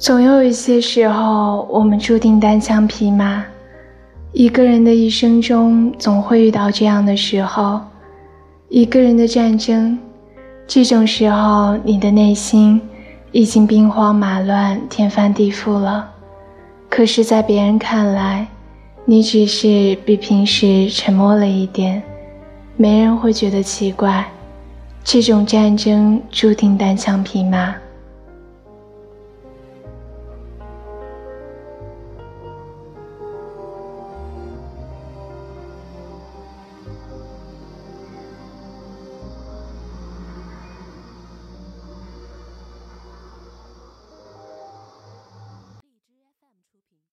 总有一些时候我们注定单枪匹马。一个人的一生中总会遇到这样的时候一个人的战争这种时候你的内心已经兵荒马乱天翻地覆了。可是在别人看来你只是比平时沉默了一点。没人会觉得奇怪这种战争注定单枪匹马。